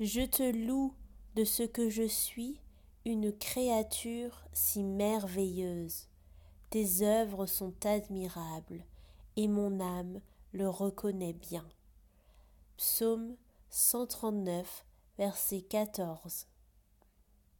Je te loue de ce que je suis une créature si merveilleuse. Tes œuvres sont admirables, et mon âme le reconnaît bien. Psaume 139, verset 14.